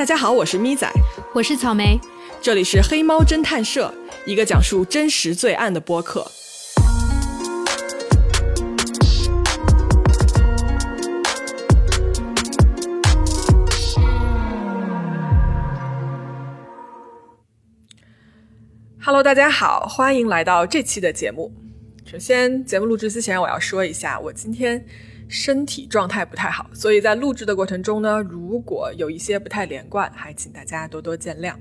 大家好，我是咪仔，我是草莓，这里是黑猫侦探社，一个讲述真实罪案的播客。Hello，大家好，欢迎来到这期的节目。首先，节目录制之前，我要说一下，我今天身体状态不太好，所以在录制的过程中呢，如果有一些不太连贯，还请大家多多见谅。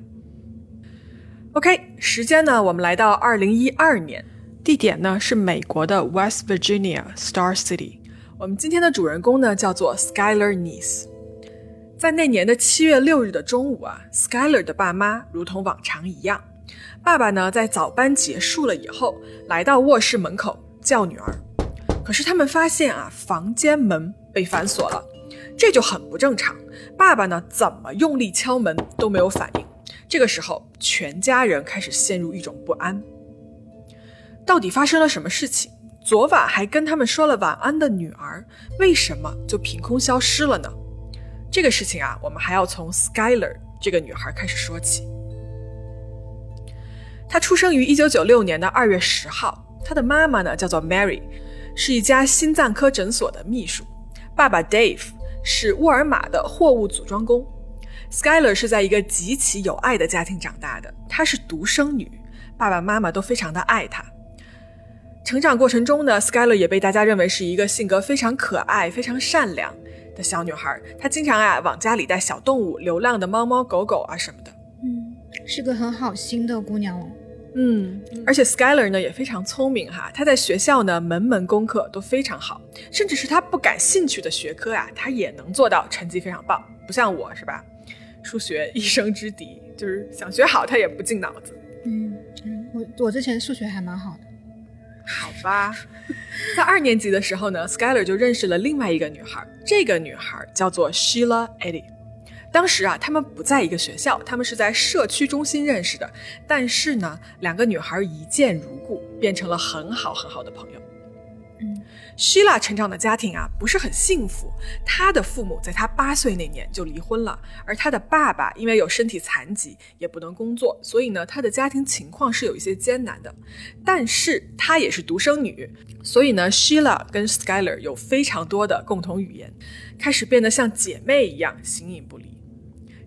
OK，时间呢，我们来到二零一二年，地点呢是美国的 West Virginia Star City。我们今天的主人公呢叫做 Skyler Niece。在那年的七月六日的中午啊，Skyler 的爸妈如同往常一样。爸爸呢，在早班结束了以后，来到卧室门口叫女儿，可是他们发现啊，房间门被反锁了，这就很不正常。爸爸呢，怎么用力敲门都没有反应。这个时候，全家人开始陷入一种不安。到底发生了什么事情？昨晚还跟他们说了晚安的女儿，为什么就凭空消失了呢？这个事情啊，我们还要从 Skyler 这个女孩开始说起。她出生于一九九六年的二月十号。她的妈妈呢叫做 Mary，是一家心脏科诊所的秘书。爸爸 Dave 是沃尔玛的货物组装工。Skyler 是在一个极其有爱的家庭长大的。她是独生女，爸爸妈妈都非常的爱她。成长过程中呢，Skyler 也被大家认为是一个性格非常可爱、非常善良的小女孩。她经常啊往家里带小动物、流浪的猫猫狗狗啊什么的。嗯，是个很好心的姑娘哦。嗯，而且 Skyler 呢也非常聪明哈，他在学校呢门门功课都非常好，甚至是他不感兴趣的学科啊，他也能做到成绩非常棒。不像我是吧，数学一生之敌，就是想学好他也不进脑子。嗯嗯，我我之前数学还蛮好的。好吧，在二年级的时候呢，Skyler 就认识了另外一个女孩，这个女孩叫做 Sheila Eddie。当时啊，他们不在一个学校，他们是在社区中心认识的。但是呢，两个女孩一见如故，变成了很好很好的朋友。嗯，希拉成长的家庭啊不是很幸福，她的父母在她八岁那年就离婚了，而她的爸爸因为有身体残疾，也不能工作，所以呢，她的家庭情况是有一些艰难的。但是她也是独生女，所以呢，希拉跟 Skyler 有非常多的共同语言，开始变得像姐妹一样形影不离。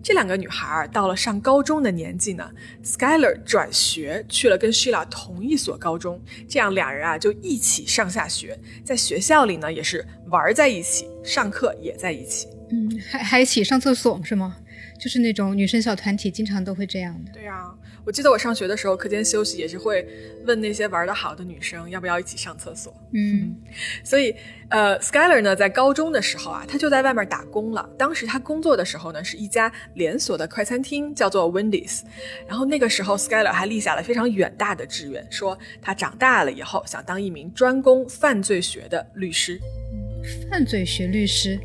这两个女孩儿到了上高中的年纪呢，Skyler 转学去了跟 Sheila 同一所高中，这样俩人啊就一起上下学，在学校里呢也是玩在一起，上课也在一起，嗯，还还一起上厕所是吗？就是那种女生小团体经常都会这样的。对呀。我记得我上学的时候，课间休息也是会问那些玩的好的女生要不要一起上厕所。嗯，所以呃，Skyler 呢，在高中的时候啊，他就在外面打工了。当时他工作的时候呢，是一家连锁的快餐厅，叫做 Wendy's。然后那个时候，Skyler 还立下了非常远大的志愿，说他长大了以后想当一名专攻犯罪学的律师。犯罪学律师。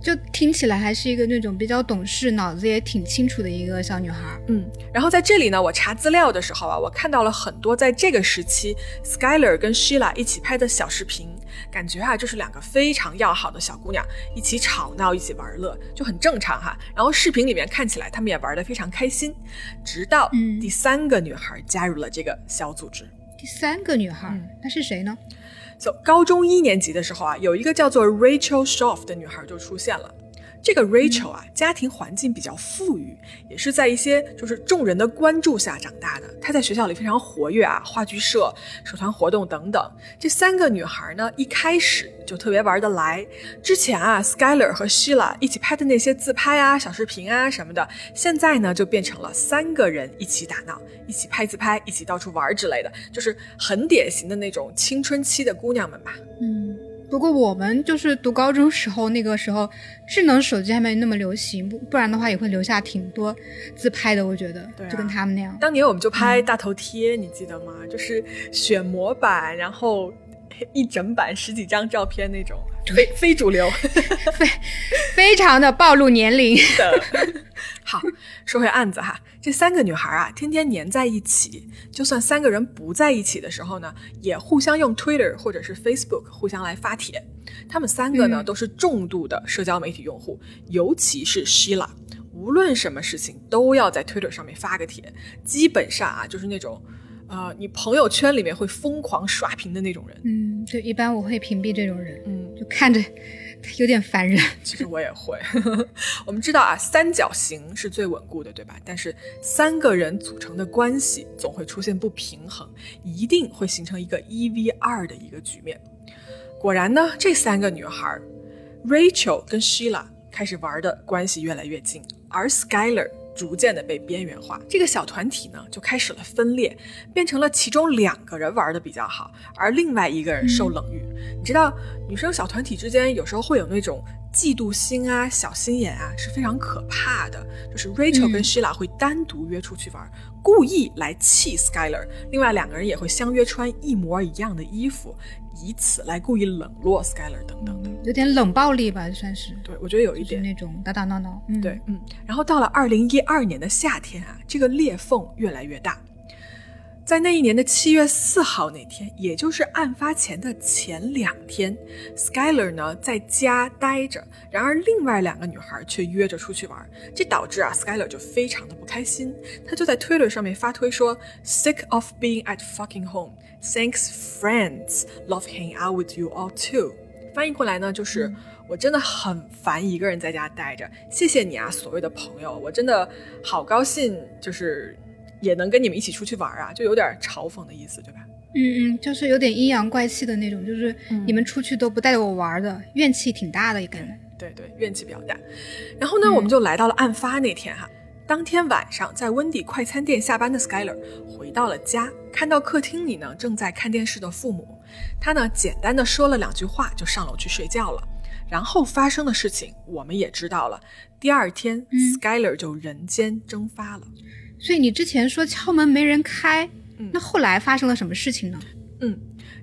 就听起来还是一个那种比较懂事、脑子也挺清楚的一个小女孩。嗯，然后在这里呢，我查资料的时候啊，我看到了很多在这个时期，Skyler 跟 Sheila 一起拍的小视频，感觉啊，就是两个非常要好的小姑娘一起吵闹、一起玩乐，就很正常哈。然后视频里面看起来他们也玩得非常开心，直到第三个女孩加入了这个小组织。第三个女孩，那是谁呢？？So, 高中一年级的时候啊，有一个叫做 Rachel Shoff 的女孩就出现了。这个 Rachel 啊，家庭环境比较富裕，也是在一些就是众人的关注下长大的。她在学校里非常活跃啊，话剧社、社团活动等等。这三个女孩呢，一开始就特别玩得来。之前啊，Skyler 和 Sheila 一起拍的那些自拍啊、小视频啊什么的，现在呢就变成了三个人一起打闹、一起拍自拍、一起到处玩之类的，就是很典型的那种青春期的姑娘们吧。嗯。不过我们就是读高中时候，那个时候智能手机还没那么流行，不不然的话也会留下挺多自拍的。我觉得，就跟他们那样。当年我们就拍大头贴，你记得吗？就是选模板，然后一整版十几张照片那种，非非主流，非非常的暴露年龄的。好，说回案子哈，这三个女孩啊，天天黏在一起，就算三个人不在一起的时候呢，也互相用 Twitter 或者是 Facebook 互相来发帖。她们三个呢，都是重度的社交媒体用户，尤其是 Sheila，无论什么事情都要在 Twitter 上面发个帖，基本上啊就是那种，呃，你朋友圈里面会疯狂刷屏的那种人。嗯，对，一般我会屏蔽这种人。嗯，就看着。有点烦人，其实我也会。我们知道啊，三角形是最稳固的，对吧？但是三个人组成的关系总会出现不平衡，一定会形成一个一 v 二的一个局面。果然呢，这三个女孩，Rachel 跟 Sheila 开始玩的关系越来越近，而 Skyler。逐渐的被边缘化，这个小团体呢就开始了分裂，变成了其中两个人玩的比较好，而另外一个人受冷遇。你知道，女生小团体之间有时候会有那种嫉妒心啊、小心眼啊，是非常可怕的。就是 Rachel 跟 Sheila 会单独约出去玩，故意来气 Skyler，另外两个人也会相约穿一模一样的衣服。以此来故意冷落 Skyler 等等的，有点冷暴力吧，算是。对，我觉得有一点那种打打闹闹。对，嗯。然后到了二零一二年的夏天啊，这个裂缝越来越大。在那一年的七月四号那天，也就是案发前的前两天，Skyler 呢在家待着，然而另外两个女孩却约着出去玩，这导致啊 Skyler 就非常的不开心，他就在 Twitter 上面发推说：“Sick of being at fucking home. Thanks, friends. Love hanging out with you all too.” 翻译过来呢，就是我真的很烦一个人在家待着，谢谢你啊，所谓的朋友，我真的好高兴，就是。也能跟你们一起出去玩啊，就有点嘲讽的意思，对吧？嗯嗯，就是有点阴阳怪气的那种，就是你们出去都不带我玩的，怨气挺大的一个人。对对，怨气比较大。然后呢，我们就来到了案发那天哈。当天晚上，在温迪快餐店下班的 Skyler 回到了家，看到客厅里呢正在看电视的父母，他呢简单的说了两句话就上楼去睡觉了。然后发生的事情我们也知道了，第二天 Skyler 就人间蒸发了。所以你之前说敲门没人开，那后来发生了什么事情呢？嗯，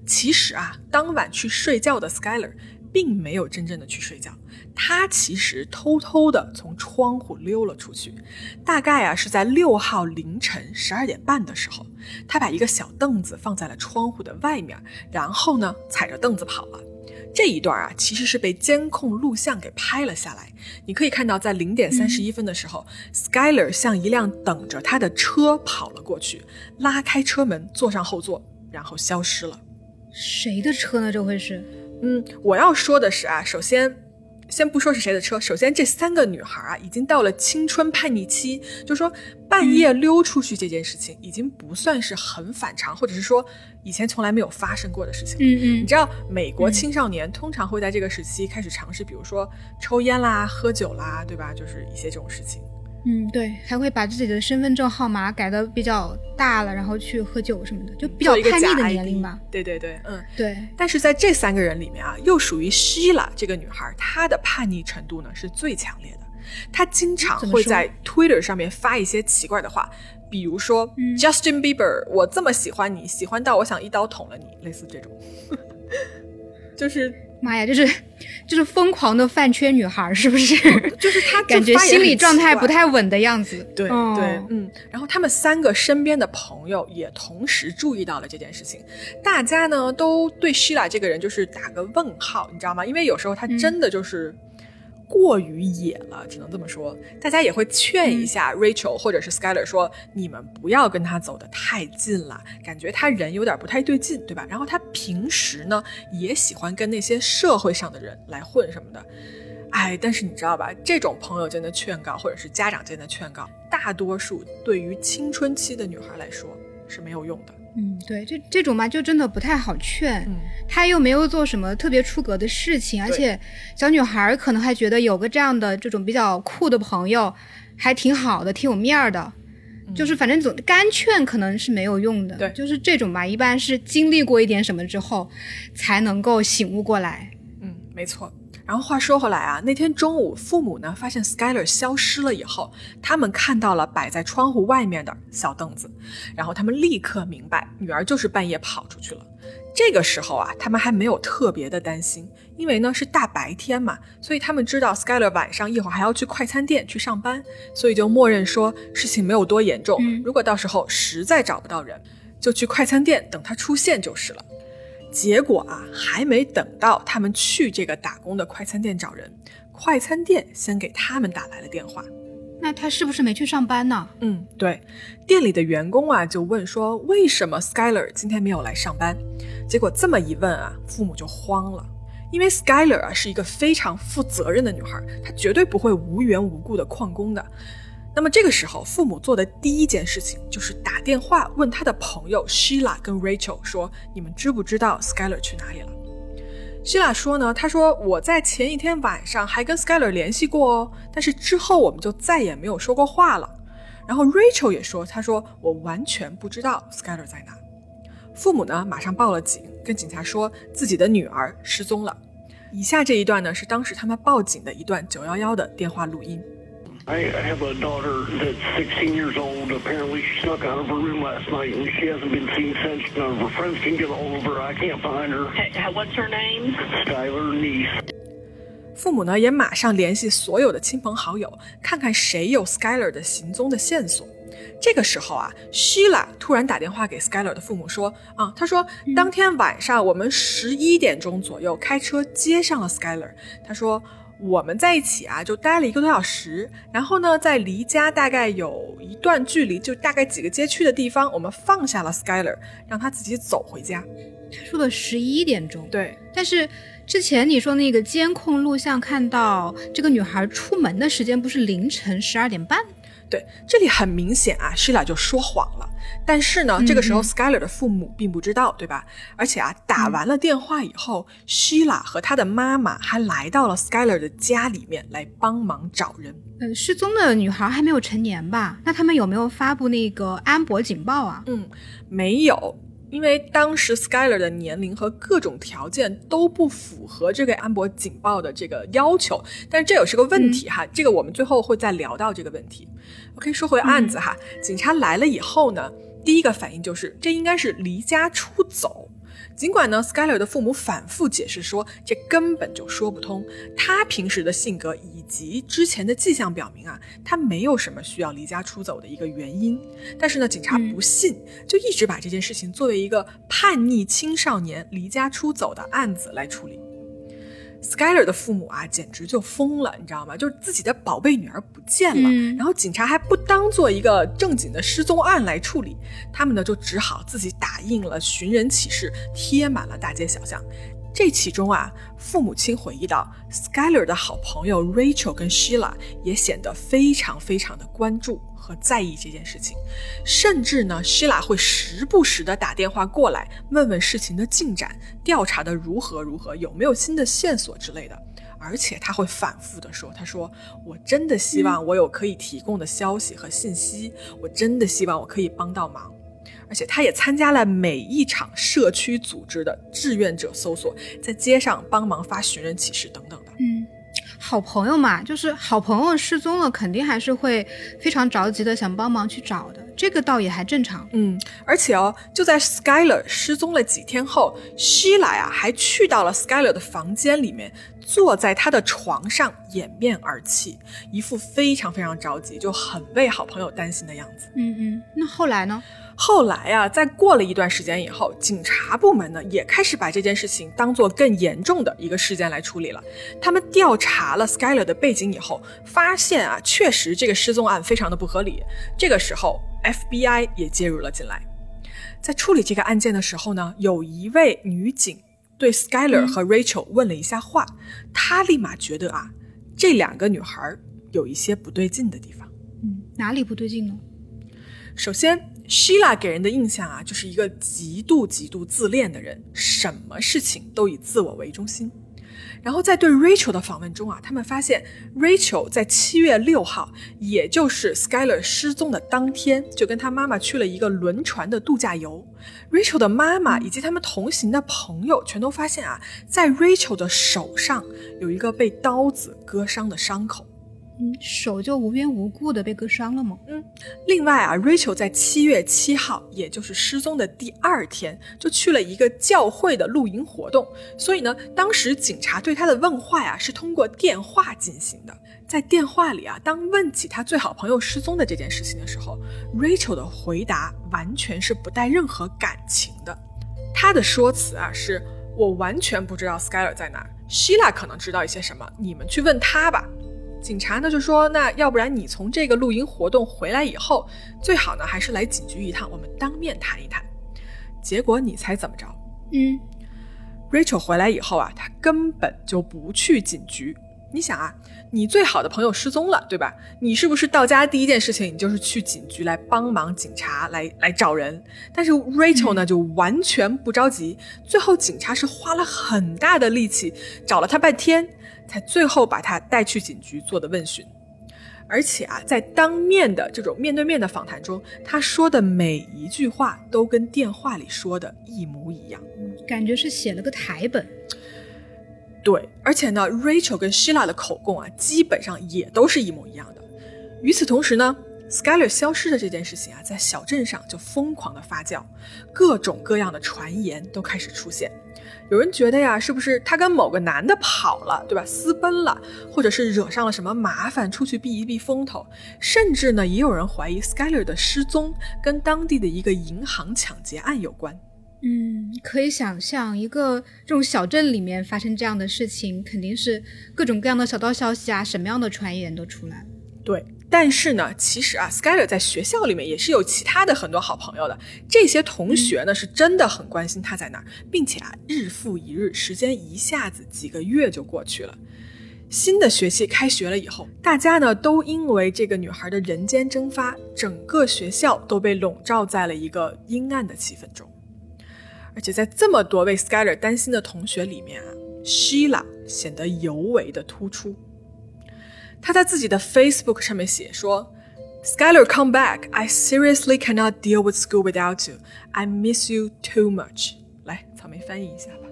其实啊，当晚去睡觉的 Skyler 并没有真正的去睡觉，他其实偷偷的从窗户溜了出去。大概啊是在六号凌晨十二点半的时候，他把一个小凳子放在了窗户的外面，然后呢踩着凳子跑了。这一段啊，其实是被监控录像给拍了下来。你可以看到，在零点三十一分的时候，Skyler 向一辆等着他的车跑了过去，拉开车门，坐上后座，然后消失了。谁的车呢？这会是？嗯，我要说的是啊，首先。先不说是谁的车，首先这三个女孩啊，已经到了青春叛逆期，就说半夜溜出去这件事情，已经不算是很反常，或者是说以前从来没有发生过的事情。嗯嗯，你知道美国青少年通常会在这个时期开始尝试，比如说抽烟啦、喝酒啦，对吧？就是一些这种事情。嗯，对，还会把自己的身份证号码改的比较大了，然后去喝酒什么的，就比较叛逆的年龄吧。对对对，嗯，对。但是在这三个人里面啊，又属于 Sheila 这个女孩，她的叛逆程度呢是最强烈的。她经常会在 Twitter 上面发一些奇怪的话，比如说 Justin Bieber，我这么喜欢你，喜欢到我想一刀捅了你，类似这种，就是。妈呀，就是就是疯狂的饭圈女孩，是不是？就是她感觉心理状态不太稳的样子。对对，嗯。然后他们三个身边的朋友也同时注意到了这件事情，大家呢都对 Shila 这个人就是打个问号，你知道吗？因为有时候他真的就是。过于野了，只能这么说。大家也会劝一下 Rachel 或者是 Skyler 说：“你们不要跟他走得太近了，感觉他人有点不太对劲，对吧？”然后他平时呢也喜欢跟那些社会上的人来混什么的。哎，但是你知道吧？这种朋友间的劝告或者是家长间的劝告，大多数对于青春期的女孩来说是没有用的。嗯，对，这这种嘛，就真的不太好劝。嗯，他又没有做什么特别出格的事情，而且小女孩可能还觉得有个这样的这种比较酷的朋友，还挺好的，挺有面儿的。就是反正总干劝可能是没有用的。对，就是这种吧，一般是经历过一点什么之后，才能够醒悟过来。嗯，没错。然后话说回来啊，那天中午，父母呢发现 Skyler 消失了以后，他们看到了摆在窗户外面的小凳子，然后他们立刻明白女儿就是半夜跑出去了。这个时候啊，他们还没有特别的担心，因为呢是大白天嘛，所以他们知道 Skyler 晚上一会儿还要去快餐店去上班，所以就默认说事情没有多严重。如果到时候实在找不到人，就去快餐店等他出现就是了。结果啊，还没等到他们去这个打工的快餐店找人，快餐店先给他们打来了电话。那他是不是没去上班呢？嗯，对，店里的员工啊就问说，为什么 Skyler 今天没有来上班？结果这么一问啊，父母就慌了，因为 Skyler 啊是一个非常负责任的女孩，她绝对不会无缘无故的旷工的。那么这个时候，父母做的第一件事情就是打电话问他的朋友 Sheila 跟 Rachel 说：“你们知不知道 Skyler 去哪里了？” Sheila 说呢，他说我在前一天晚上还跟 Skyler 联系过哦，但是之后我们就再也没有说过话了。然后 Rachel 也说，他说我完全不知道 Skyler 在哪。父母呢马上报了警，跟警察说自己的女儿失踪了。以下这一段呢是当时他们报警的一段911的电话录音。I have a daughter that's 16 years old. Apparently, she snuck out of her room last night, and she hasn't been seen since. None of her friends can get a hold of her. I can't find her. Hey, what's her name? Skylar Niece. 父母呢也马上联系所有的亲朋好友，看看谁有 Skylar 的行踪的线索。这个时候啊，Sheila 突然打电话给 Skylar 的父母说：“啊，他说当天晚上我们十一点钟左右开车接上了 Skylar。他说。”我们在一起啊，就待了一个多小时。然后呢，在离家大概有一段距离，就大概几个街区的地方，我们放下了 Skyler，让他自己走回家。他说的十一点钟，对。但是之前你说那个监控录像看到这个女孩出门的时间不是凌晨十二点半？对，这里很明显啊，Sheila 就说谎了。但是呢，这个时候 Skyler 的父母并不知道，对吧？而且啊，打完了电话以后，Sheila 和他的妈妈还来到了 Skyler 的家里面来帮忙找人。嗯，失踪的女孩还没有成年吧？那他们有没有发布那个安博警报啊？嗯，没有。因为当时 Skyler 的年龄和各种条件都不符合这个安博警报的这个要求，但是这也是个问题哈，这个我们最后会再聊到这个问题。OK，说回案子哈，警察来了以后呢，第一个反应就是这应该是离家出走。尽管呢，Skyler 的父母反复解释说，这根本就说不通。他平时的性格以及之前的迹象表明啊，他没有什么需要离家出走的一个原因。但是呢，警察不信，就一直把这件事情作为一个叛逆青少年离家出走的案子来处理。Skyler 的父母啊，简直就疯了，你知道吗？就是自己的宝贝女儿不见了，然后警察还不当做一个正经的失踪案来处理，他们呢就只好自己打印了寻人启事，贴满了大街小巷。这其中啊，父母亲回忆到，Schuyler 的好朋友 Rachel 跟 Sheila 也显得非常非常的关注和在意这件事情，甚至呢，Sheila 会时不时的打电话过来问问事情的进展，调查的如何如何，有没有新的线索之类的。而且他会反复的说：“他说我真的希望我有可以提供的消息和信息，我真的希望我可以帮到忙。”而且他也参加了每一场社区组织的志愿者搜索，在街上帮忙发寻人启事等等的。嗯，好朋友嘛，就是好朋友失踪了，肯定还是会非常着急的想帮忙去找的，这个倒也还正常。嗯，而且哦，就在 Skyler 失踪了几天后，希莱啊还去到了 Skyler 的房间里面，坐在他的床上掩面而泣，一副非常非常着急，就很为好朋友担心的样子。嗯嗯，那后来呢？后来啊，在过了一段时间以后，警察部门呢也开始把这件事情当做更严重的一个事件来处理了。他们调查了 Skyler 的背景以后，发现啊，确实这个失踪案非常的不合理。这个时候，FBI 也介入了进来。在处理这个案件的时候呢，有一位女警对 Skyler 和 Rachel 问了一下话，她立马觉得啊，这两个女孩有一些不对劲的地方。嗯，哪里不对劲呢？首先。Sheila 给人的印象啊，就是一个极度极度自恋的人，什么事情都以自我为中心。然后在对 Rachel 的访问中啊，他们发现 Rachel 在七月六号，也就是 Skyler 失踪的当天，就跟他妈妈去了一个轮船的度假游。Rachel 的妈妈以及他们同行的朋友全都发现啊，在 Rachel 的手上有一个被刀子割伤的伤口。嗯，手就无缘无故的被割伤了吗？嗯，另外啊，Rachel 在七月七号，也就是失踪的第二天，就去了一个教会的露营活动。所以呢，当时警察对他的问话呀，是通过电话进行的。在电话里啊，当问起他最好朋友失踪的这件事情的时候，Rachel 的回答完全是不带任何感情的。他的说辞啊，是我完全不知道 Skyler 在哪希腊可能知道一些什么，你们去问他吧。警察呢就说，那要不然你从这个露营活动回来以后，最好呢还是来警局一趟，我们当面谈一谈。结果你猜怎么着？嗯，Rachel 回来以后啊，他根本就不去警局。你想啊，你最好的朋友失踪了，对吧？你是不是到家第一件事情，你就是去警局来帮忙警察来来找人？但是 Rachel 呢，就完全不着急。最后警察是花了很大的力气找了他半天，才最后把他带去警局做的问询。而且啊，在当面的这种面对面的访谈中，他说的每一句话都跟电话里说的一模一样，感觉是写了个台本。对，而且呢，Rachel 跟 Sheila 的口供啊，基本上也都是一模一样的。与此同时呢，Skyler 消失的这件事情啊，在小镇上就疯狂的发酵，各种各样的传言都开始出现。有人觉得呀，是不是他跟某个男的跑了，对吧？私奔了，或者是惹上了什么麻烦，出去避一避风头。甚至呢，也有人怀疑 Skyler 的失踪跟当地的一个银行抢劫案有关。嗯，可以想象，一个这种小镇里面发生这样的事情，肯定是各种各样的小道消息啊，什么样的传言都出来了。对，但是呢，其实啊，Skyler 在学校里面也是有其他的很多好朋友的。这些同学呢，是真的很关心他在哪儿，并且啊，日复一日，时间一下子几个月就过去了。新的学期开学了以后，大家呢都因为这个女孩的人间蒸发，整个学校都被笼罩在了一个阴暗的气氛中。而且在这么多为 Skyler 担心的同学里面啊，Sheila 显得尤为的突出。他在自己的 Facebook 上面写说：“Skyler, come back! I seriously cannot deal with school without you. I miss you too much.” 来，草莓翻译一下吧。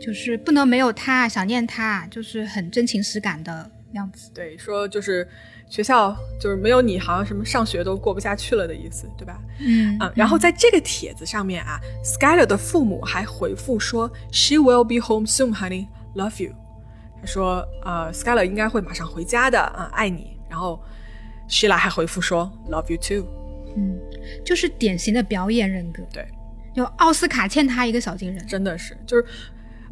就是不能没有他，想念他，就是很真情实感的样子。对，说就是学校就是没有你，好像什么上学都过不下去了的意思，对吧？嗯嗯。然后在这个帖子上面啊，Skyler 的父母还回复说：“She will be home soon, honey. Love you。”他说：“呃，Skyler 应该会马上回家的，啊，爱你。”然后 Sheila 还回复说：“Love you too。”嗯，就是典型的表演人格。对，就奥斯卡欠他一个小金人，真的是就是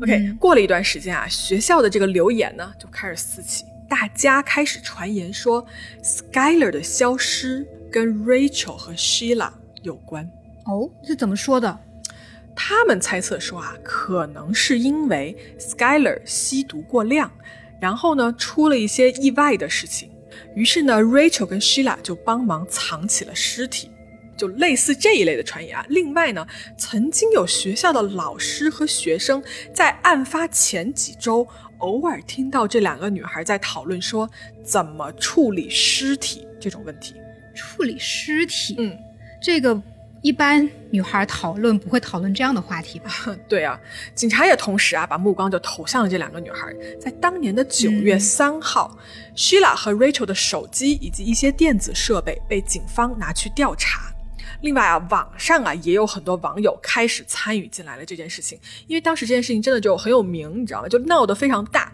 OK。过了一段时间啊，学校的这个流言呢就开始四起，大家开始传言说 Skyler 的消失跟 Rachel 和 Sheila 有关。哦，是怎么说的？他们猜测说啊，可能是因为 Skyler 吸毒过量，然后呢出了一些意外的事情，于是呢 Rachel 跟 Sheila 就帮忙藏起了尸体，就类似这一类的传言啊。另外呢，曾经有学校的老师和学生在案发前几周偶尔听到这两个女孩在讨论说怎么处理尸体这种问题。处理尸体，嗯，这个。一般女孩讨论不会讨论这样的话题吧？对啊，警察也同时啊把目光就投向了这两个女孩。在当年的九月三号，Sheila 和 Rachel 的手机以及一些电子设备被警方拿去调查。另外啊，网上啊也有很多网友开始参与进来了这件事情，因为当时这件事情真的就很有名，你知道吗？就闹得非常大。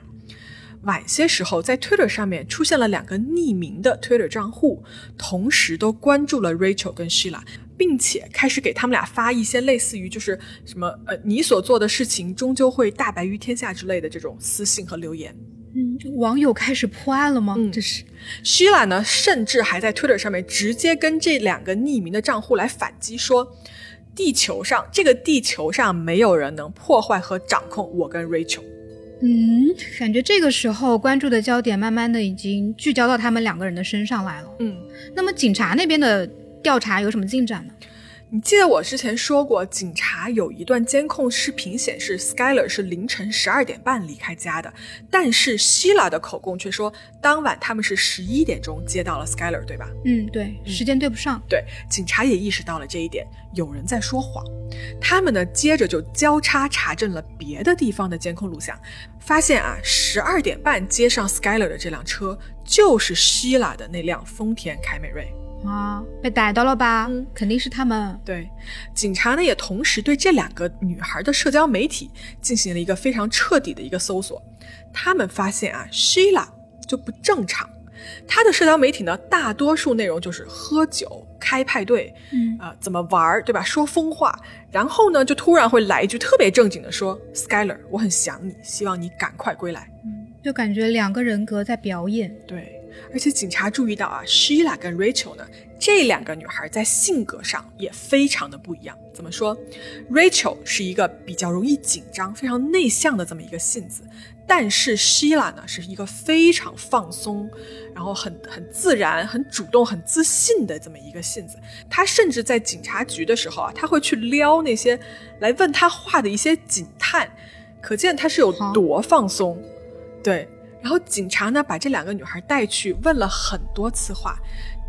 晚些时候，在 Twitter 上面出现了两个匿名的 Twitter 账户，同时都关注了 Rachel 跟 Sheila。并且开始给他们俩发一些类似于就是什么呃你所做的事情终究会大白于天下之类的这种私信和留言。嗯，网友开始破案了吗？嗯，这是。希拉呢，甚至还在 Twitter 上面直接跟这两个匿名的账户来反击说，地球上这个地球上没有人能破坏和掌控我跟 Rachel。嗯，感觉这个时候关注的焦点慢慢的已经聚焦到他们两个人的身上来了。嗯，那么警察那边的。调查有什么进展呢？你记得我之前说过，警察有一段监控视频显示，Skyler 是凌晨十二点半离开家的，但是希拉的口供却说，当晚他们是十一点钟接到了 Skyler，对吧？嗯，对，时间对不上。对，警察也意识到了这一点，有人在说谎。他们呢，接着就交叉查证了别的地方的监控录像，发现啊，十二点半接上 Skyler 的这辆车就是希拉的那辆丰田凯美瑞。啊，被逮到了吧？嗯，肯定是他们。对，警察呢也同时对这两个女孩的社交媒体进行了一个非常彻底的一个搜索。他们发现啊，Sheila 就不正常。她的社交媒体呢，大多数内容就是喝酒、开派对，嗯啊，怎么玩对吧？说疯话，然后呢，就突然会来一句特别正经的说：“Skyler，我很想你，希望你赶快归来。”嗯，就感觉两个人格在表演。对。而且警察注意到啊，Sheila 跟 Rachel 呢，这两个女孩在性格上也非常的不一样。怎么说？Rachel 是一个比较容易紧张、非常内向的这么一个性子，但是 Sheila 呢是一个非常放松，然后很很自然、很主动、很自信的这么一个性子。她甚至在警察局的时候啊，她会去撩那些来问她话的一些警探，可见她是有多放松。对。然后警察呢，把这两个女孩带去问了很多次话，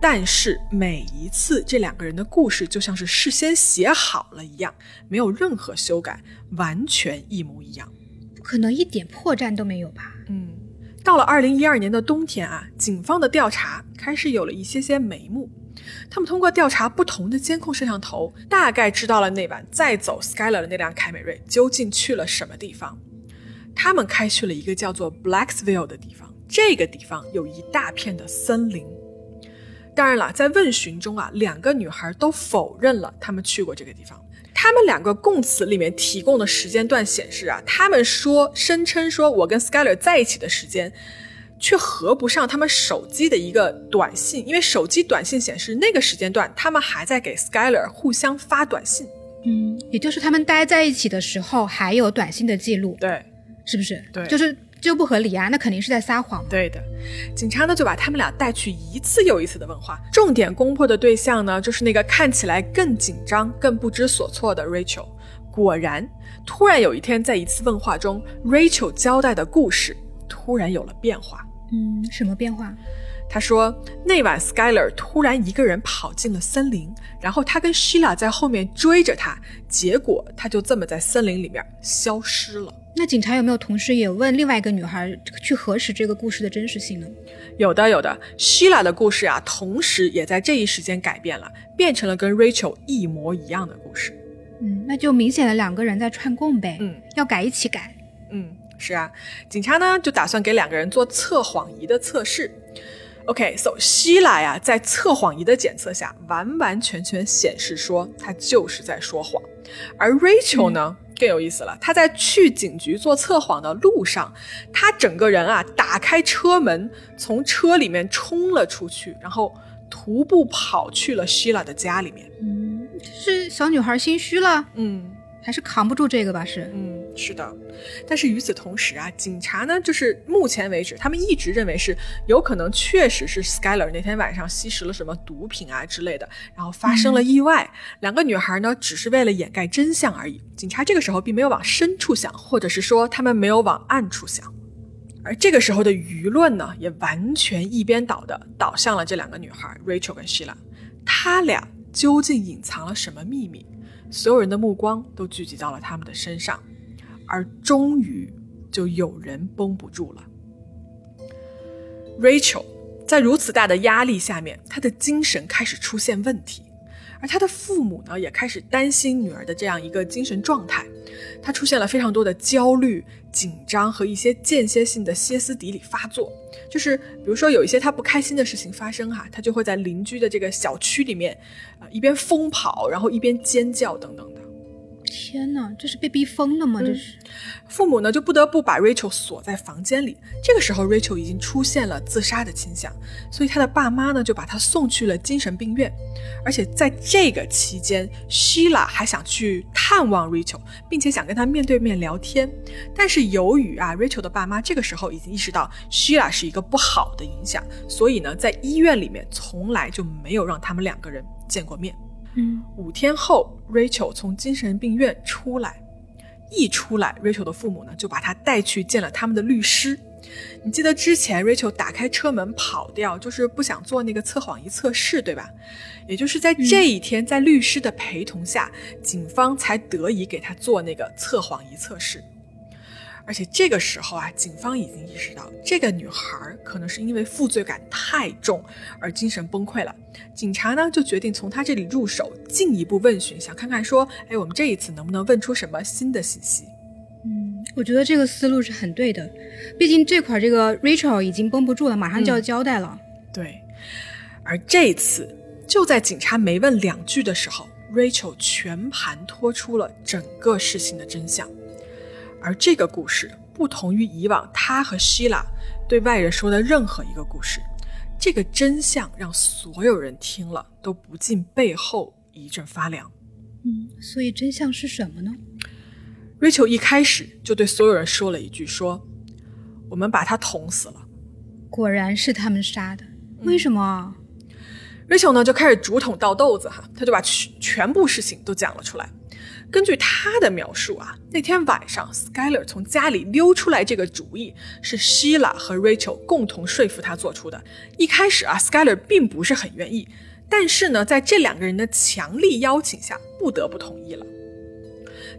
但是每一次这两个人的故事就像是事先写好了一样，没有任何修改，完全一模一样。不可能一点破绽都没有吧？嗯，到了二零一二年的冬天啊，警方的调查开始有了一些些眉目。他们通过调查不同的监控摄像头，大概知道了那晚载走 Skyler 的那辆凯美瑞究竟去了什么地方。他们开去了一个叫做 Blacksville 的地方，这个地方有一大片的森林。当然了，在问询中啊，两个女孩都否认了他们去过这个地方。他们两个供词里面提供的时间段显示啊，他们说声称说我跟 Skyler 在一起的时间，却合不上他们手机的一个短信，因为手机短信显示那个时间段他们还在给 Skyler 互相发短信。嗯，也就是他们待在一起的时候还有短信的记录。对。是不是？对，就是就不合理啊！那肯定是在撒谎。对的，警察呢就把他们俩带去一次又一次的问话，重点攻破的对象呢就是那个看起来更紧张、更不知所措的 Rachel。果然，突然有一天，在一次问话中，Rachel 交代的故事突然有了变化。嗯，什么变化？他说，那晚 Skyler 突然一个人跑进了森林，然后他跟 Sheila 在后面追着他，结果他就这么在森林里面消失了。那警察有没有同时也问另外一个女孩去核实这个故事的真实性呢？有的，有的。Sheila 的故事啊，同时也在这一时间改变了，变成了跟 Rachel 一模一样的故事。嗯，那就明显的两个人在串供呗。嗯，要改一起改。嗯，是啊。警察呢就打算给两个人做测谎仪的测试。OK，so Sheila 呀，在测谎仪的检测下，完完全全显示说她就是在说谎，而 Rachel 呢？更有意思了，她在去警局做测谎的路上，她整个人啊打开车门，从车里面冲了出去，然后徒步跑去了 Sheila 的家里面。嗯，是小女孩心虚了。嗯。还是扛不住这个吧？是，嗯，是的。但是与此同时啊，警察呢，就是目前为止，他们一直认为是有可能确实是 Skyler 那天晚上吸食了什么毒品啊之类的，然后发生了意外。两个女孩呢，只是为了掩盖真相而已。警察这个时候并没有往深处想，或者是说他们没有往暗处想。而这个时候的舆论呢，也完全一边倒的倒向了这两个女孩 Rachel 跟 Sheila，他俩究竟隐藏了什么秘密？所有人的目光都聚集到了他们的身上，而终于就有人绷不住了。Rachel 在如此大的压力下面，她的精神开始出现问题，而他的父母呢，也开始担心女儿的这样一个精神状态。她出现了非常多的焦虑、紧张和一些间歇性的歇斯底里发作。就是比如说有一些他不开心的事情发生哈，他就会在邻居的这个小区里面，呃一边疯跑，然后一边尖叫等等的。天哪，这是被逼疯了吗？这是，父母呢就不得不把 Rachel 锁在房间里。这个时候，Rachel 已经出现了自杀的倾向，所以他的爸妈呢就把他送去了精神病院。而且在这个期间，Sheila 还想去探望 Rachel，并且想跟他面对面聊天。但是由于啊，Rachel 的爸妈这个时候已经意识到 Sheila 是一个不好的影响，所以呢，在医院里面从来就没有让他们两个人见过面。嗯，五天后，Rachel 从精神病院出来，一出来，Rachel 的父母呢就把她带去见了他们的律师。你记得之前 Rachel 打开车门跑掉，就是不想做那个测谎仪测试，对吧？也就是在这一天，在律师的陪同下，警方才得以给他做那个测谎仪测试。而且这个时候啊，警方已经意识到这个女孩可能是因为负罪感太重而精神崩溃了。警察呢就决定从她这里入手，进一步问询，想看看说，哎，我们这一次能不能问出什么新的信息？嗯，我觉得这个思路是很对的，毕竟这块这个 Rachel 已经绷不住了，马上就要交代了。对，而这次就在警察没问两句的时候，Rachel 全盘托出了整个事情的真相。而这个故事不同于以往他和希拉对外人说的任何一个故事，这个真相让所有人听了都不禁背后一阵发凉。嗯，所以真相是什么呢？Rachel 一开始就对所有人说了一句：“说我们把他捅死了。”果然是他们杀的，为什么？Rachel 呢就开始竹筒倒豆子哈，他就把全全部事情都讲了出来。根据他的描述啊，那天晚上 Skyler 从家里溜出来，这个主意是 Sheila 和 Rachel 共同说服他做出的。一开始啊，Skyler 并不是很愿意，但是呢，在这两个人的强力邀请下，不得不同意了。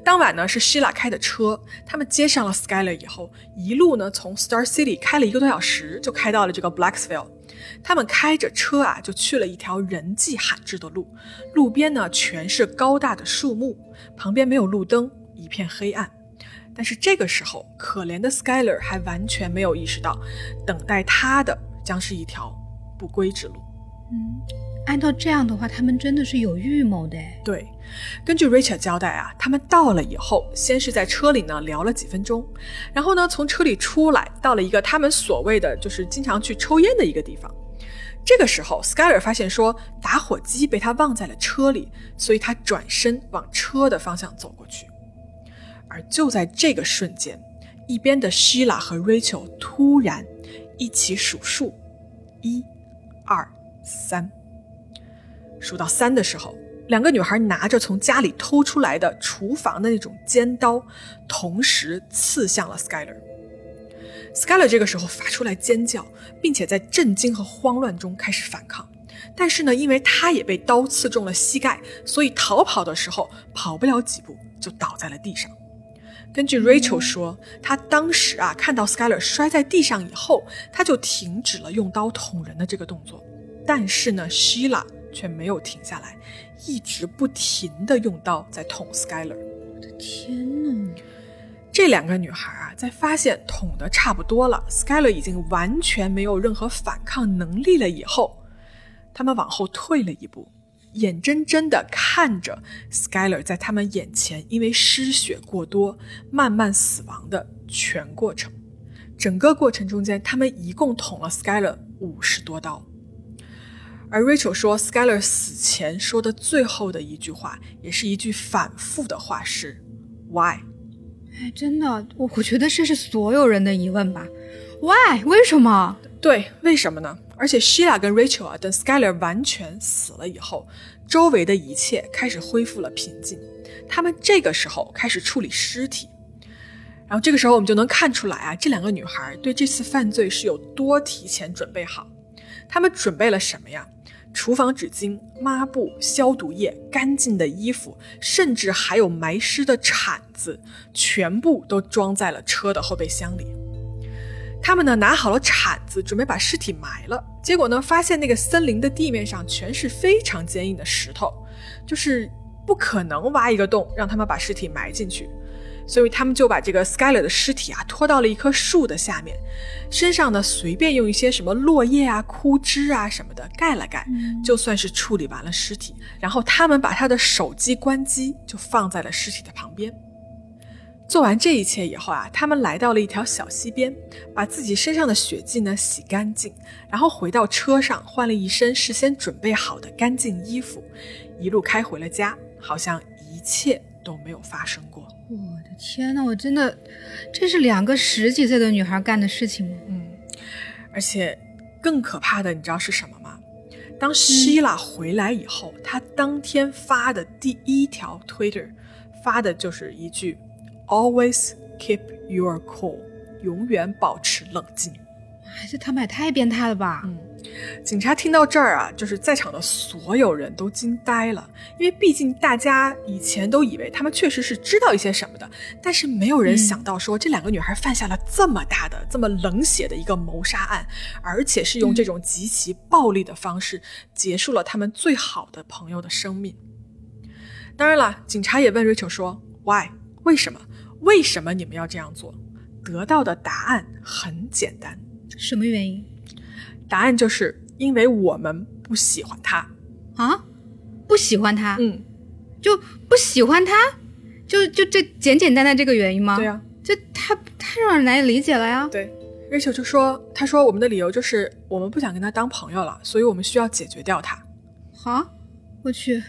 当晚呢是 Sheila 开的车，他们接上了 Skyler 以后，一路呢从 Star City 开了一个多小时，就开到了这个 Blacksville。他们开着车啊，就去了一条人迹罕至的路，路边呢全是高大的树木，旁边没有路灯，一片黑暗。但是这个时候，可怜的 Skyler 还完全没有意识到，等待他的将是一条不归之路。嗯。按照这样的话，他们真的是有预谋的。对，根据 Rachel 交代啊，他们到了以后，先是在车里呢聊了几分钟，然后呢从车里出来，到了一个他们所谓的就是经常去抽烟的一个地方。这个时候，Skyler 发现说打火机被他忘在了车里，所以他转身往车的方向走过去。而就在这个瞬间，一边的 Sheila 和 Rachel 突然一起数数，一、三。数到三的时候，两个女孩拿着从家里偷出来的厨房的那种尖刀，同时刺向了 Skyler。Skyler 这个时候发出来尖叫，并且在震惊和慌乱中开始反抗。但是呢，因为他也被刀刺中了膝盖，所以逃跑的时候跑不了几步就倒在了地上。根据 Rachel 说，他当时啊看到 Skyler 摔在地上以后，他就停止了用刀捅人的这个动作。但是呢，Sheila。却没有停下来，一直不停的用刀在捅 Skyler。我的天哪！这两个女孩啊，在发现捅的差不多了，Skyler 已经完全没有任何反抗能力了以后，他们往后退了一步，眼睁睁的看着 Skyler 在他们眼前因为失血过多慢慢死亡的全过程。整个过程中间，他们一共捅了 Skyler 五十多刀。而 Rachel 说，Skyler 死前说的最后的一句话，也是一句反复的话是 “Why？” 哎，真的，我我觉得这是所有人的疑问吧？Why？为什么？对，为什么呢？而且 Sheila 跟 Rachel 啊，等 Skyler 完全死了以后，周围的一切开始恢复了平静。他们这个时候开始处理尸体，然后这个时候我们就能看出来啊，这两个女孩对这次犯罪是有多提前准备好。他们准备了什么呀？厨房纸巾、抹布、消毒液、干净的衣服，甚至还有埋尸的铲子，全部都装在了车的后备箱里。他们呢拿好了铲子，准备把尸体埋了。结果呢，发现那个森林的地面上全是非常坚硬的石头，就是不可能挖一个洞让他们把尸体埋进去。所以他们就把这个 Skyler 的尸体啊拖到了一棵树的下面，身上呢随便用一些什么落叶啊、枯枝啊什么的盖了盖，就算是处理完了尸体。然后他们把他的手机关机，就放在了尸体的旁边。做完这一切以后啊，他们来到了一条小溪边，把自己身上的血迹呢洗干净，然后回到车上换了一身事先准备好的干净衣服，一路开回了家，好像一切都没有发生过。我的天呐，我真的，这是两个十几岁的女孩干的事情吗？嗯，而且更可怕的，你知道是什么吗？当希拉回来以后，她当天发的第一条 Twitter 发的就是一句 “Always keep your cool”，永远保持冷静。还是他们也太变态了吧？嗯。警察听到这儿啊，就是在场的所有人都惊呆了，因为毕竟大家以前都以为他们确实是知道一些什么的，但是没有人想到说这两个女孩犯下了这么大的、这么冷血的一个谋杀案，而且是用这种极其暴力的方式结束了他们最好的朋友的生命。当然了，警察也问 Rachel 说：“Why？为什么？为什么你们要这样做？”得到的答案很简单，什么原因？答案就是因为我们不喜欢他啊，不喜欢他，嗯，就不喜欢他，就就这简简单单这个原因吗？对呀，这太太让人难以理解了呀。对 Rachel 就说：“他说我们的理由就是我们不想跟他当朋友了，所以我们需要解决掉他。”好，我去，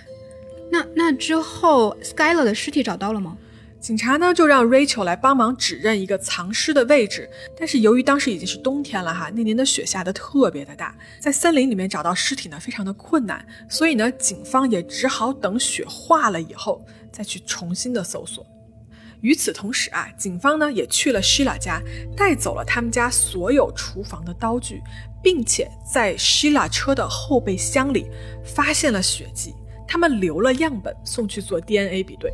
那那之后 Skyler 的尸体找到了吗？警察呢就让 Rachel 来帮忙指认一个藏尸的位置，但是由于当时已经是冬天了哈，那年的雪下的特别的大，在森林里面找到尸体呢非常的困难，所以呢警方也只好等雪化了以后再去重新的搜索。与此同时啊，警方呢也去了 Sheila 家，带走了他们家所有厨房的刀具，并且在 Sheila 车的后备箱里发现了血迹，他们留了样本送去做 DNA 比对。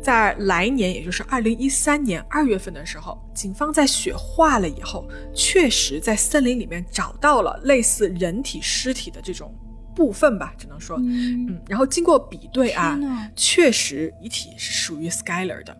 在来年，也就是二零一三年二月份的时候，警方在雪化了以后，确实在森林里面找到了类似人体尸体的这种部分吧，只能说，嗯，然后经过比对啊，确实遗体是属于 Skyler 的。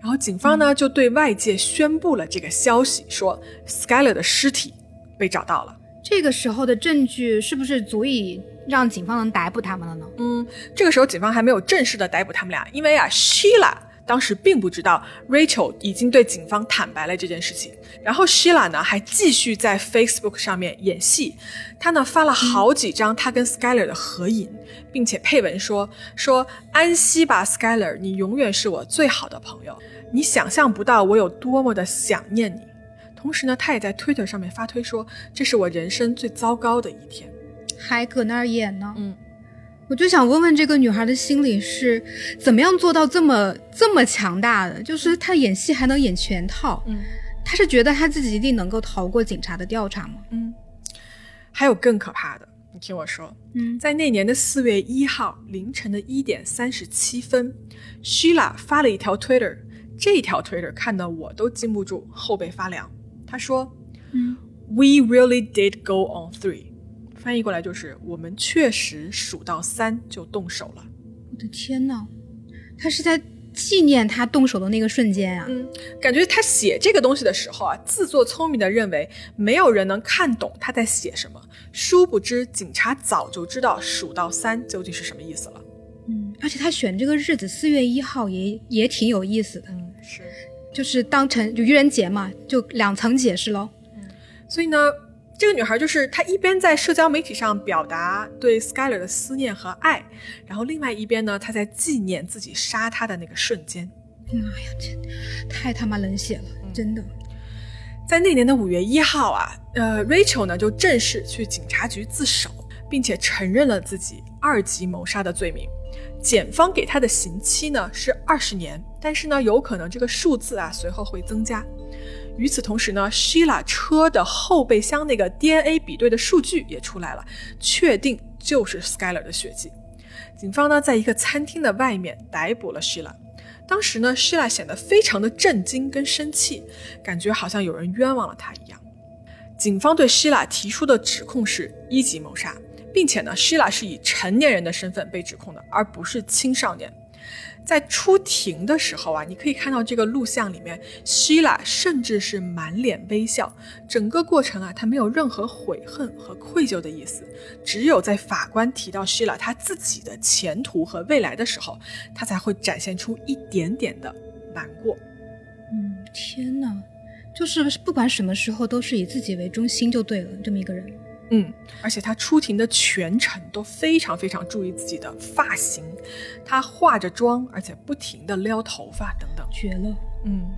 然后警方呢就对外界宣布了这个消息，说 Skyler 的尸体被找到了。这个时候的证据是不是足以？让警方能逮捕他们了呢？嗯，这个时候警方还没有正式的逮捕他们俩，因为啊，Sheila 当时并不知道 Rachel 已经对警方坦白了这件事情。然后 Sheila 呢还继续在 Facebook 上面演戏，她呢发了好几张她跟 Skyler 的合影，并且配文说说安息吧，Skyler，你永远是我最好的朋友，你想象不到我有多么的想念你。同时呢，她也在 Twitter 上面发推说这是我人生最糟糕的一天。还搁那儿演呢，嗯，我就想问问这个女孩的心理是怎么样做到这么这么强大的？就是她演戏还能演全套，嗯，她是觉得她自己一定能够逃过警察的调查吗？嗯，还有更可怕的，你听我说，嗯，在那年的四月一号凌晨的一点三十七分，Sheila 发了一条 Twitter，这条 Twitter 看得我都禁不住后背发凉。她说，嗯，We really did go on three。翻译过来就是我们确实数到三就动手了。我的天呐，他是在纪念他动手的那个瞬间啊！嗯，感觉他写这个东西的时候啊，自作聪明的认为没有人能看懂他在写什么。殊不知，警察早就知道数到三究竟是什么意思了。嗯，而且他选这个日子四月一号也也挺有意思的。嗯，是，就是当成就愚人节嘛，就两层解释喽。嗯，所以呢。这个女孩就是她，一边在社交媒体上表达对 Skyler 的思念和爱，然后另外一边呢，她在纪念自己杀他的那个瞬间。妈呀，这太他妈冷血了，真的。在那年的五月一号啊，呃，Rachel 呢就正式去警察局自首，并且承认了自己二级谋杀的罪名。检方给他的刑期呢是二十年，但是呢，有可能这个数字啊随后会增加。与此同时呢，Shila 车的后备箱那个 DNA 比对的数据也出来了，确定就是 Skyler 的血迹。警方呢，在一个餐厅的外面逮捕了 Sheila。当时呢，Shila 显得非常的震惊跟生气，感觉好像有人冤枉了她一样。警方对 Sheila 提出的指控是一级谋杀，并且呢，Shila 是以成年人的身份被指控的，而不是青少年。在出庭的时候啊，你可以看到这个录像里面，希拉甚至是满脸微笑。整个过程啊，他没有任何悔恨和愧疚的意思，只有在法官提到希拉他自己的前途和未来的时候，他才会展现出一点点的难过。嗯，天哪，就是不管什么时候都是以自己为中心就对了，这么一个人。嗯，而且他出庭的全程都非常非常注意自己的发型，他化着妆，而且不停的撩头发等等，绝了。嗯，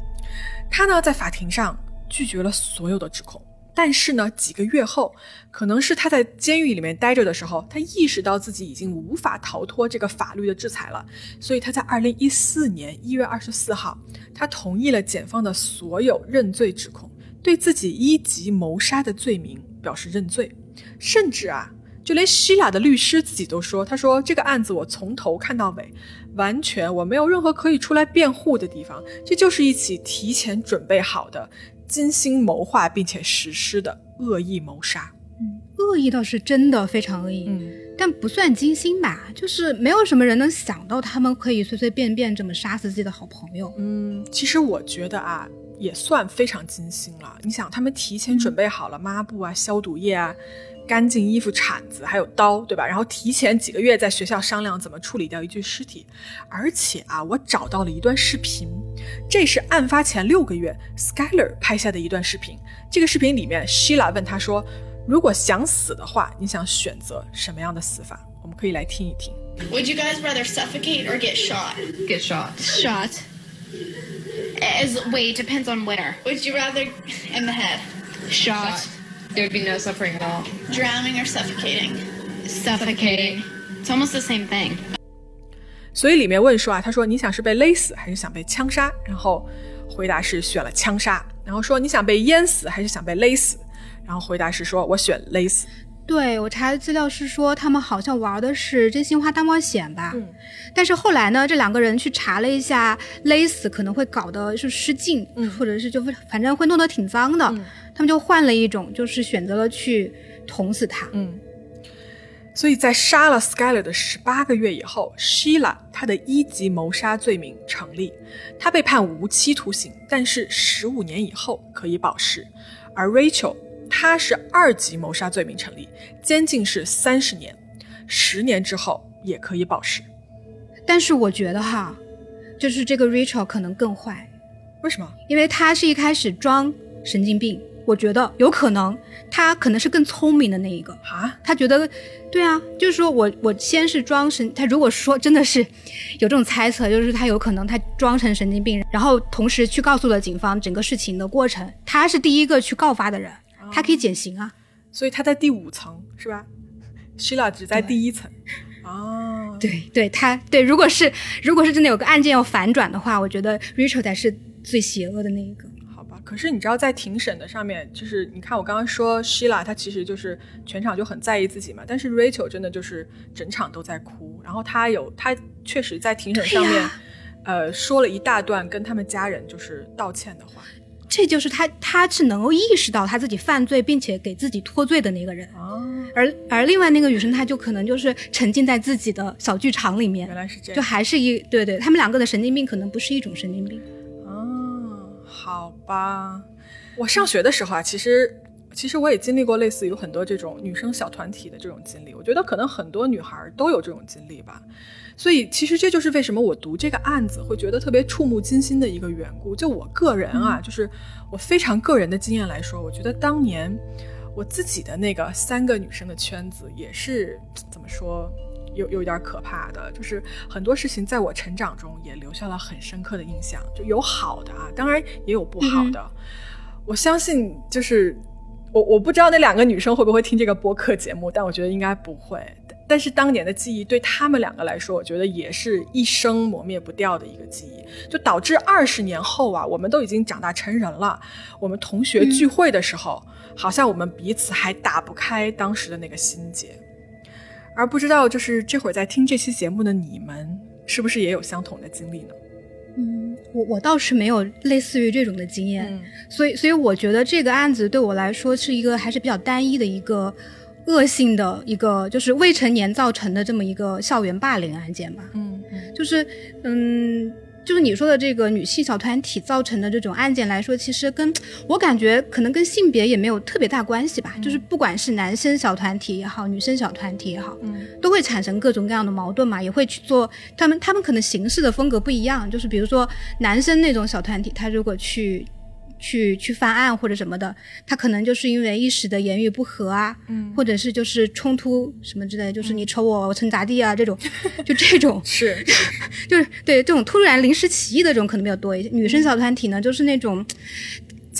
他呢在法庭上拒绝了所有的指控，但是呢几个月后，可能是他在监狱里面待着的时候，他意识到自己已经无法逃脱这个法律的制裁了，所以他在二零一四年一月二十四号，他同意了检方的所有认罪指控，对自己一级谋杀的罪名表示认罪。甚至啊，就连希拉的律师自己都说：“他说这个案子我从头看到尾，完全我没有任何可以出来辩护的地方，这就是一起提前准备好的、精心谋划并且实施的恶意谋杀。”嗯，恶意倒是真的非常恶意，嗯，但不算精心吧？就是没有什么人能想到他们可以随随便便这么杀死自己的好朋友。嗯，其实我觉得啊。也算非常精心了。你想，他们提前准备好了抹布啊、消毒液啊，干净衣服、铲子，还有刀，对吧？然后提前几个月在学校商量怎么处理掉一具尸体。而且啊，我找到了一段视频，这是案发前六个月 Skyler 拍下的一段视频。这个视频里面，Sheila 问他说：“如果想死的话，你想选择什么样的死法？”我们可以来听一听。Would you guys rather suffocate or get shot? Get shot. Shot. As wait, depends on where. Would you rather in the head? Shot. There would be no suffering at all. Drowning or suffocating? Suffocating. It's almost the same thing. 所以里面问说啊，他说你想是被勒死还是想被枪杀？然后回答是选了枪杀。然后说你想被淹死还是想被勒死？然后回答是说我选勒死。对我查的资料是说，他们好像玩的是真心话大冒险吧？嗯。但是后来呢，这两个人去查了一下，勒死可能会搞得是失禁，嗯，或者是就反正会弄得挺脏的。嗯。他们就换了一种，就是选择了去捅死他。嗯。所以在杀了 Skyler 的十八个月以后，Sheila 她的一级谋杀罪名成立，她被判无期徒刑，但是十五年以后可以保释。而 Rachel。他是二级谋杀罪名成立，监禁是三十年，十年之后也可以保释。但是我觉得哈，就是这个 Rachel 可能更坏。为什么？因为他是一开始装神经病，我觉得有可能他可能是更聪明的那一个啊。他觉得，对啊，就是说我我先是装神，他如果说真的是有这种猜测，就是他有可能他装成神经病，然后同时去告诉了警方整个事情的过程，他是第一个去告发的人。他可以减刑啊，所以他在第五层是吧？Sheila 只在第一层。哦，对对，他对，如果是如果是真的有个案件要反转的话，我觉得 Rachel 才是最邪恶的那一个。好吧，可是你知道在庭审的上面，就是你看我刚刚说 Sheila，她其实就是全场就很在意自己嘛，但是 Rachel 真的就是整场都在哭，然后她有她确实在庭审上面，呃，说了一大段跟他们家人就是道歉的话。这就是他，他是能够意识到他自己犯罪，并且给自己脱罪的那个人。哦，而而另外那个女生，她就可能就是沉浸在自己的小剧场里面。原来是这样，就还是一对对，他们两个的神经病可能不是一种神经病。哦，好吧。我上学的时候啊，其实其实我也经历过类似于很多这种女生小团体的这种经历。我觉得可能很多女孩都有这种经历吧。所以，其实这就是为什么我读这个案子会觉得特别触目惊心的一个缘故。就我个人啊，就是我非常个人的经验来说，我觉得当年我自己的那个三个女生的圈子也是怎么说，有有点可怕的。就是很多事情在我成长中也留下了很深刻的印象，就有好的啊，当然也有不好的。我相信，就是我我不知道那两个女生会不会听这个播客节目，但我觉得应该不会。但是当年的记忆对他们两个来说，我觉得也是一生磨灭不掉的一个记忆，就导致二十年后啊，我们都已经长大成人了，我们同学聚会的时候，好像我们彼此还打不开当时的那个心结，而不知道就是这会儿在听这期节目的你们，是不是也有相同的经历呢？嗯，我我倒是没有类似于这种的经验，所以所以我觉得这个案子对我来说是一个还是比较单一的一个。恶性的一个就是未成年造成的这么一个校园霸凌案件吧，嗯，就是嗯，就是你说的这个女性小团体造成的这种案件来说，其实跟我感觉可能跟性别也没有特别大关系吧，就是不管是男生小团体也好，女生小团体也好，嗯，都会产生各种各样的矛盾嘛，也会去做他们他们可能形式的风格不一样，就是比如说男生那种小团体，他如果去。去去翻案或者什么的，他可能就是因为一时的言语不合啊，嗯，或者是就是冲突什么之类，就是你瞅我我成咋地啊这种，就这种是，就是对这种突然临时起意的这种可能比较多一些。女生小团体呢，就是那种，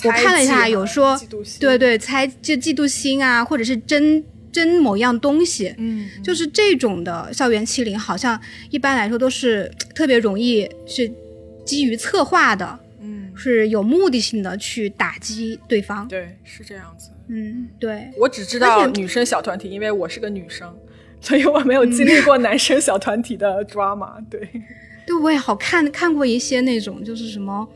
我看了一下，有说对对猜就嫉妒心啊，或者是争争某样东西，嗯，就是这种的校园欺凌，好像一般来说都是特别容易是基于策划的。是有目的性的去打击对方，对，是这样子。嗯，对，我只知道女生小团体，因为我是个女生，所以我没有经历过男生小团体的 drama。对，对，我也好看看过一些那种，就是什么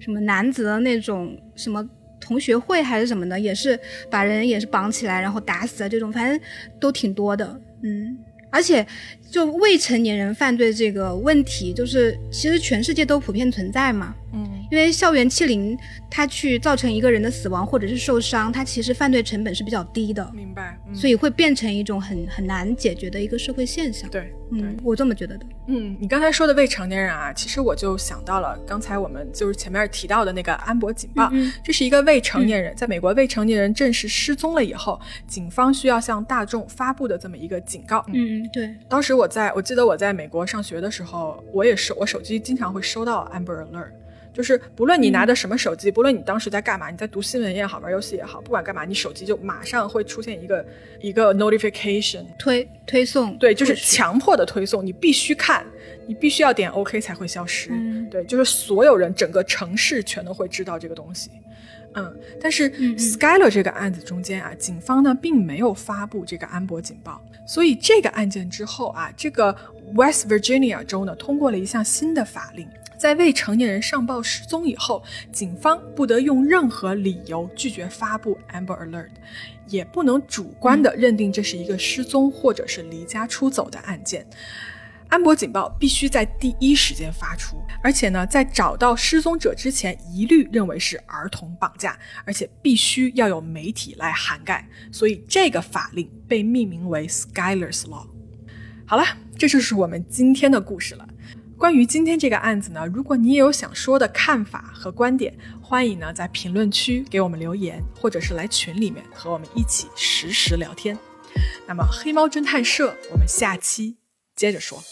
什么男子的那种什么同学会还是什么的，也是把人也是绑起来然后打死的这种，反正都挺多的。嗯，而且就未成年人犯罪这个问题，就是其实全世界都普遍存在嘛。嗯。因因为校园欺凌，它去造成一个人的死亡或者是受伤，它其实犯罪成本是比较低的，明白？所以会变成一种很很难解决的一个社会现象。对，嗯，我这么觉得的。嗯，你刚才说的未成年人啊，其实我就想到了刚才我们就是前面提到的那个安博警报，这是一个未成年人，在美国未成年人正式失踪了以后，警方需要向大众发布的这么一个警告。嗯嗯，对。当时我在我记得我在美国上学的时候，我也是我手机经常会收到 Amber Alert。就是不论你拿的什么手机，不论你当时在干嘛，你在读新闻也好，玩游戏也好，不管干嘛，你手机就马上会出现一个一个 notification 推推送，对，就是强迫的推送，你必须看，你必须要点 OK 才会消失，对，就是所有人整个城市全都会知道这个东西，嗯，但是 Skyler 这个案子中间啊，警方呢并没有发布这个安博警报，所以这个案件之后啊，这个 West Virginia 州呢通过了一项新的法令。在未成年人上报失踪以后，警方不得用任何理由拒绝发布 Amber Alert，也不能主观的认定这是一个失踪或者是离家出走的案件。安博警报必须在第一时间发出，而且呢，在找到失踪者之前，一律认为是儿童绑架，而且必须要有媒体来涵盖。所以这个法令被命名为 Skyler's Law。好了，这就是我们今天的故事了。关于今天这个案子呢，如果你也有想说的看法和观点，欢迎呢在评论区给我们留言，或者是来群里面和我们一起实时聊天。那么黑猫侦探社，我们下期接着说。